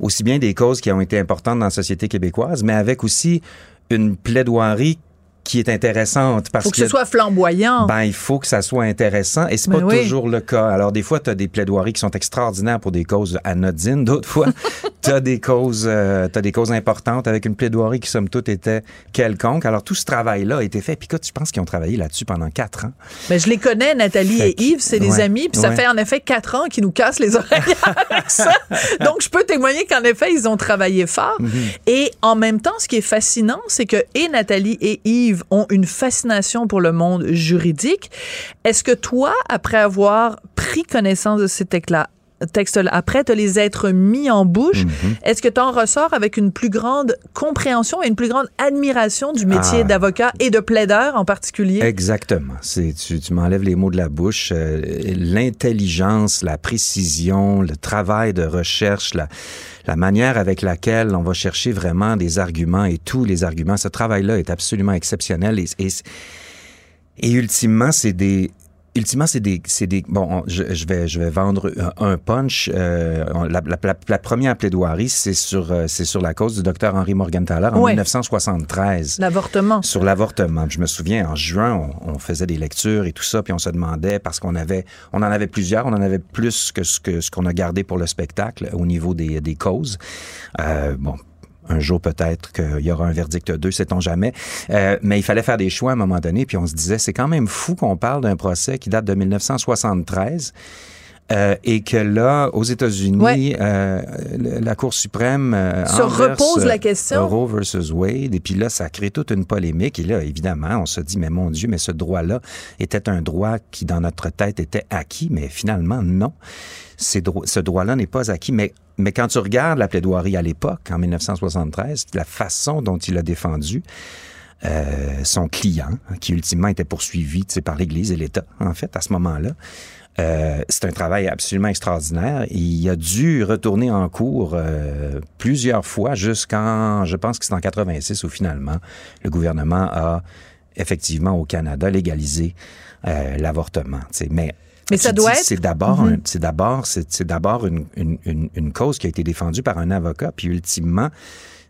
aussi bien des causes qui ont été importantes dans la société québécoise, mais avec aussi une plaidoirie qui est intéressante parce faut que, ce soit flamboyant. Ben il faut que ça soit intéressant et c'est pas toujours le cas. Alors des fois tu as des plaidoiries qui sont extraordinaires pour des causes anodines, d'autres fois (laughs) tu as des causes euh, as des causes importantes avec une plaidoirie qui somme toute était quelconque. Alors tout ce travail là a été fait. Puis je pense qu'ils ont travaillé là-dessus pendant quatre ans. Mais ben, je les connais Nathalie et Yves, c'est des amis, puis ça fait en effet quatre ans qu'ils nous cassent les oreilles (laughs) avec ça. Donc je peux témoigner qu'en effet ils ont travaillé fort mhm. et en même temps ce qui est fascinant, c'est que et Nathalie et Yves ont une fascination pour le monde juridique. Est-ce que toi, après avoir pris connaissance de ces textes-là, après te les être mis en bouche, mhm. est-ce que tu en ressors avec une plus grande compréhension et une plus grande admiration du métier ah. d'avocat et de plaideur en particulier? Exactement. C'est, tu, m'enlèves les mots de la bouche. Euh, l'intelligence, la précision, le travail de recherche, la, la manière avec laquelle on va chercher vraiment des arguments et tous les arguments, ce travail-là est absolument exceptionnel et, et, et ultimement, c'est des, Ultimement, c'est des, c'est des. Bon, je, je, vais, je vais vendre un punch. Euh, la, la, la, première plaidoirie, c'est sur, euh, c'est sur la cause du docteur Henri Morgenthaler en 1973. L'avortement. Sur l'avortement. Je me souviens, en juin, on, on, faisait des lectures et tout ça, puis on se demandait parce qu'on avait, on en avait plusieurs, on en avait plus que ce que ce qu'on a gardé pour le spectacle au niveau des, des causes. Euh, bon, un jour peut-être qu'il y aura un verdict 2, sait-on jamais. Euh, mais il fallait faire des choix à un moment donné, puis on se disait, c'est quand même fou qu'on parle d'un procès qui date de 1973. Euh, et que là, aux États-Unis, euh, la Cour suprême euh, se repose la question. Roe versus Wade, et puis là, ça crée toute une polémique. Et là, évidemment, on se dit, mais mon Dieu, mais ce droit-là était un droit qui, dans notre tête, était acquis, mais finalement, non. Ce droit-là n'est pas acquis, mais mais quand tu regardes la plaidoirie à l'époque, en 1973, la façon dont il a défendu euh, son client, qui ultimement était poursuivi par l'Église et l'État, en fait, à ce moment-là, euh, c'est un travail absolument extraordinaire. Il a dû retourner en cours euh, plusieurs fois jusqu'en, je pense que c'est en 86 où finalement le gouvernement a effectivement au Canada légalisé euh, l'avortement. Mais mais ça doit être. C'est d'abord, c'est d'abord, c'est d'abord une, une, une, cause qui a été défendue par un avocat, puis ultimement,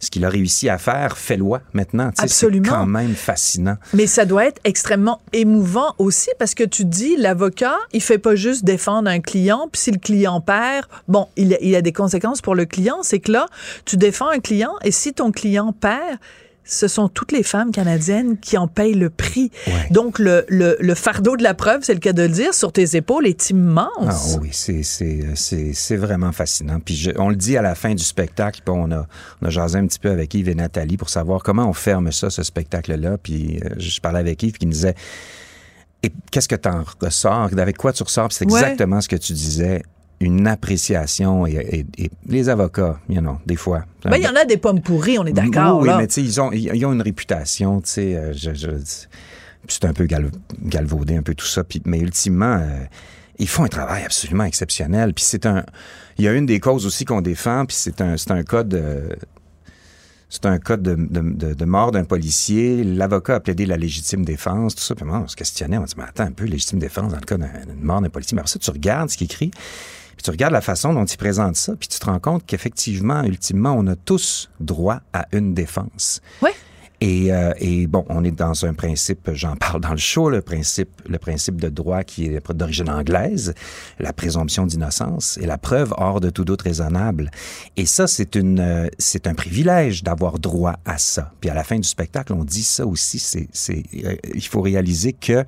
ce qu'il a réussi à faire fait loi maintenant. Absolument. C'est quand même fascinant. Mais ça doit être extrêmement émouvant aussi parce que tu dis, l'avocat, il fait pas juste défendre un client, puis si le client perd, bon, il il a des conséquences pour le client. C'est que là, tu défends un client et si ton client perd, ce sont toutes les femmes canadiennes qui en payent le prix. Donc, le, le, fardeau de la preuve, c'est le cas de le dire, sur tes épaules est immense. Ah oui, c'est vraiment fascinant. Puis on le dit à la fin du spectacle, on a, on a jasé un petit peu avec Yves et Nathalie pour savoir comment on ferme ça, ce spectacle-là. Puis euh, je parlais avec Yves qui me disait, et qu'est-ce que tu en ressors? Avec quoi tu ressors? C'est exactement ce que tu disais une appréciation et, les avocats, you know, des fois. Ben, il y en a des pommes pourries, on est d'accord. Oui, mais tu sais, ils ont, ils ont une réputation, tu sais, euh, c'est un peu galvaudé, un peu tout ça. mais ultimement, euh, ils font un travail absolument exceptionnel. Puis c'est un, il y a une des causes aussi qu'on défend, puis c'est un, c'est un cas de, c'est un cas de, de, mort d'un policier. L'avocat a plaidé la légitime défense, tout ça. Puis on se questionnait, on se dit, mais attends un peu, légitime défense dans le cas d'une mort d'un policier. Mais après ça, tu regardes ce qu'il écrit tu regardes la façon dont il présente ça, puis tu te rends compte qu'effectivement, ultimement, on a tous droit à une défense. Oui. Et, euh, et, bon, on est dans un principe, j'en parle dans le show, le principe, le principe de droit qui est d'origine anglaise, la présomption d'innocence et la preuve hors de tout doute raisonnable. Et ça, c'est une, euh, c'est un privilège d'avoir droit à ça. Puis à la fin du spectacle, on dit ça aussi. C'est, c'est, euh, il faut réaliser que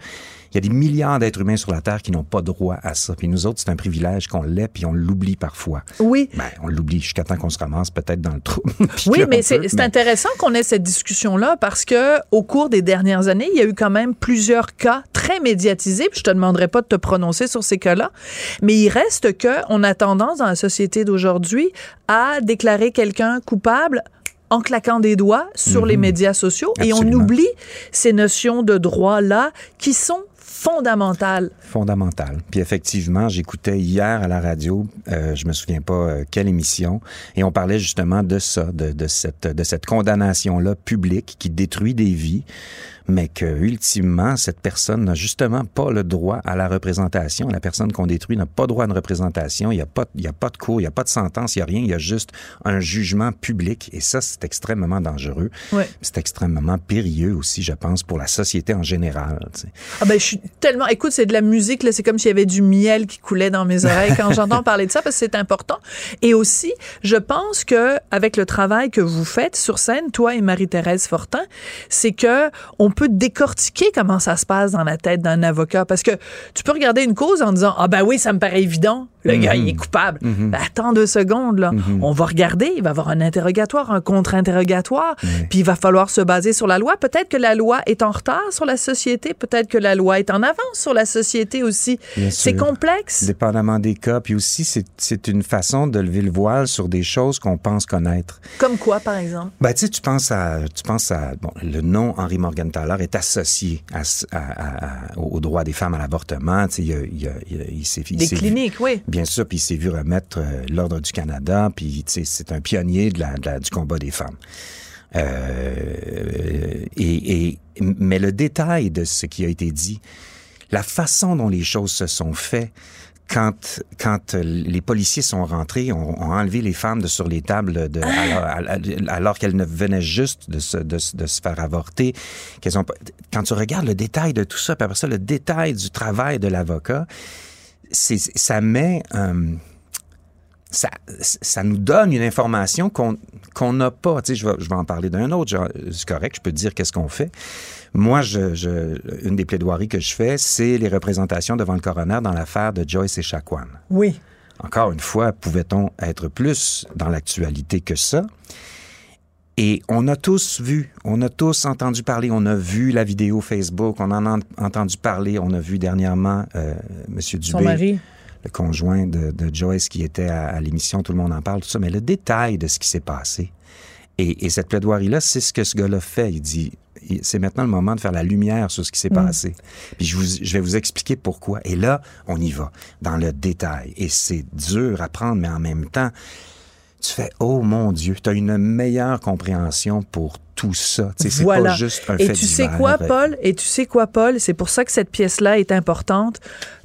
il y a des milliards d'êtres humains sur la Terre qui n'ont pas droit à ça. Puis nous autres, c'est un privilège qu'on l'ait, puis on l'oublie parfois. Oui. Ben, on l'oublie jusqu'à temps qu'on se ramasse peut-être dans le trou. (laughs) oui, mais c'est intéressant qu'on ait cette discussion-là parce que au cours des dernières années, il y a eu quand même plusieurs cas très médiatisés. Puis je te demanderai pas de te prononcer sur ces cas-là, mais il reste que on a tendance dans la société d'aujourd'hui à déclarer quelqu'un coupable en claquant des doigts sur les mhm. médias sociaux et on oublie ces notions de droit-là qui sont fondamentale. Fondamentale. Puis effectivement, j'écoutais hier à la radio, euh, je me souviens pas euh, quelle émission, et on parlait justement de ça, de, de cette, de cette condamnation-là publique qui détruit des vies mais que ultimement cette personne n'a justement pas le droit à la représentation. La personne qu'on détruit n'a pas droit à une représentation. Il n'y a pas, il y a pas de cours, il n'y a pas de sentence, il n'y a rien. Il y a juste un jugement public. Et ça, c'est extrêmement dangereux. Ouais. C'est extrêmement périlleux aussi, je pense, pour la société en général. Ah ben, je suis tellement. Écoute, c'est de la musique. Là, c'est comme s'il y avait du miel qui coulait dans mes oreilles quand j'entends (laughs) parler de ça, parce que c'est important. Et aussi, je pense que avec le travail que vous faites sur scène, toi et Marie-Thérèse Fortin, c'est que on peut décortiquer comment ça se passe dans la tête d'un avocat? Parce que tu peux regarder une cause en disant, ah ben oui, ça me paraît évident. Le gars, il est mhm. coupable. Mhm. Ben, attends deux secondes, là. Mhm. On va regarder. Il va y avoir un interrogatoire, un contre-interrogatoire. Puis il va falloir se baser sur la loi. Peut-être que la loi est en retard sur la société. Peut-être que la loi est en avance sur la société aussi. C'est complexe. Dépendamment des cas. Puis aussi, c'est une façon de lever le voile sur des choses qu'on pense connaître. Comme quoi, par exemple? Ben, tu sais, tu penses à, tu penses à, bon, le nom Henri Morgenthaler est associé à, au droit des femmes à l'avortement. Tu sais, il, il, il, il s'est... Des cliniques, oui bien sûr, puis il s'est vu remettre euh, l'Ordre du Canada, puis c'est un pionnier de la, du combat des femmes. Euh, et, mais le détail de ce qui a été dit, la façon dont les choses se sont faites, quand, quand les policiers sont rentrés, ont, enlevé les femmes de sur les tables de, ah! alors, qu'elles ne venaient juste de se, de, de se faire avorter. Qu'elles ont, quand tu regardes le détail de tout ça, puis après ça, le détail du travail de l'avocat, ça met euh, ça, ça nous donne une information qu'on n'a pas. Tu sais, je vais, je vais en parler d'un autre. C'est correct, je peux te dire qu'est-ce qu'on fait. Moi, je, je, une des plaidoiries que je fais, c'est les représentations devant le coroner dans l'affaire de Joyce et Chacuan. Oui. Encore une fois, pouvait-on être plus dans l'actualité que ça? Et on a tous vu, on a tous entendu parler, on a vu la vidéo Facebook, on en a entendu parler, on a vu dernièrement euh, M. Dubé, le conjoint de, Joyce qui était à, l'émission, tout le monde en parle, tout ça, mais le détail de ce qui s'est passé. Et, cette plaidoirie-là, c'est ce que ce gars-là fait. Il dit, c'est maintenant le moment de faire la lumière sur ce qui s'est mm. passé. Puis je, vous, je vais vous expliquer pourquoi. Et là, on y va, dans le détail. Et c'est dur à prendre, mais en même temps, tu fais oh mon Dieu, tu as une meilleure compréhension pour tout ça. C'est pas juste un Et tu sais quoi, Paul? Et tu sais quoi, Paul? C'est pour ça que cette pièce-là est importante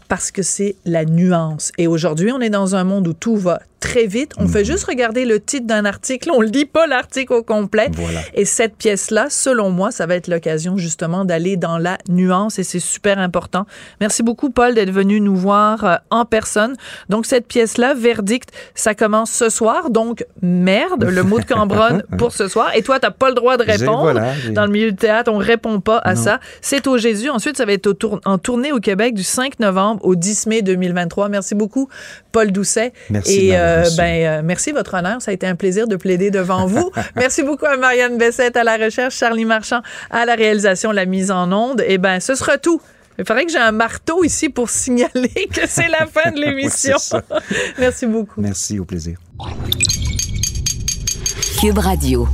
parce que c'est la nuance. Et aujourd'hui, on est dans un monde où tout va très vite. On fait mhm. juste regarder le titre d'un article, on ne lit pas l'article au complet. Et cette pièce-là, selon moi, ça va être l'occasion justement d'aller dans la nuance et c'est super important. Merci beaucoup, Paul, d'être venu nous voir euh, en personne. Donc, cette pièce-là, Verdict, ça commence ce soir. Donc, merde, le mot de Cambronne (laughs) pour ce soir. Et toi, tu n'as pas le droit de répondre. dans le milieu du théâtre, on répond pas à ça. C'est au Jésus. Ensuite, ça va être en tournée au Québec du 5 novembre au 10 mai 2023. Merci beaucoup, Paul Doucet. Merci. Euh, ben, euh, merci, votre honneur. Ça a été un plaisir de plaider devant vous. (laughs) merci beaucoup à Marianne Bessette à la recherche, Charlie Marchand à la réalisation, la mise en onde. Et eh ben, ce sera tout. Il faudrait que j'ai un marteau ici pour signaler que c'est la fin de (laughs) l'émission. merci beaucoup. Merci, au plaisir. Cube Radio.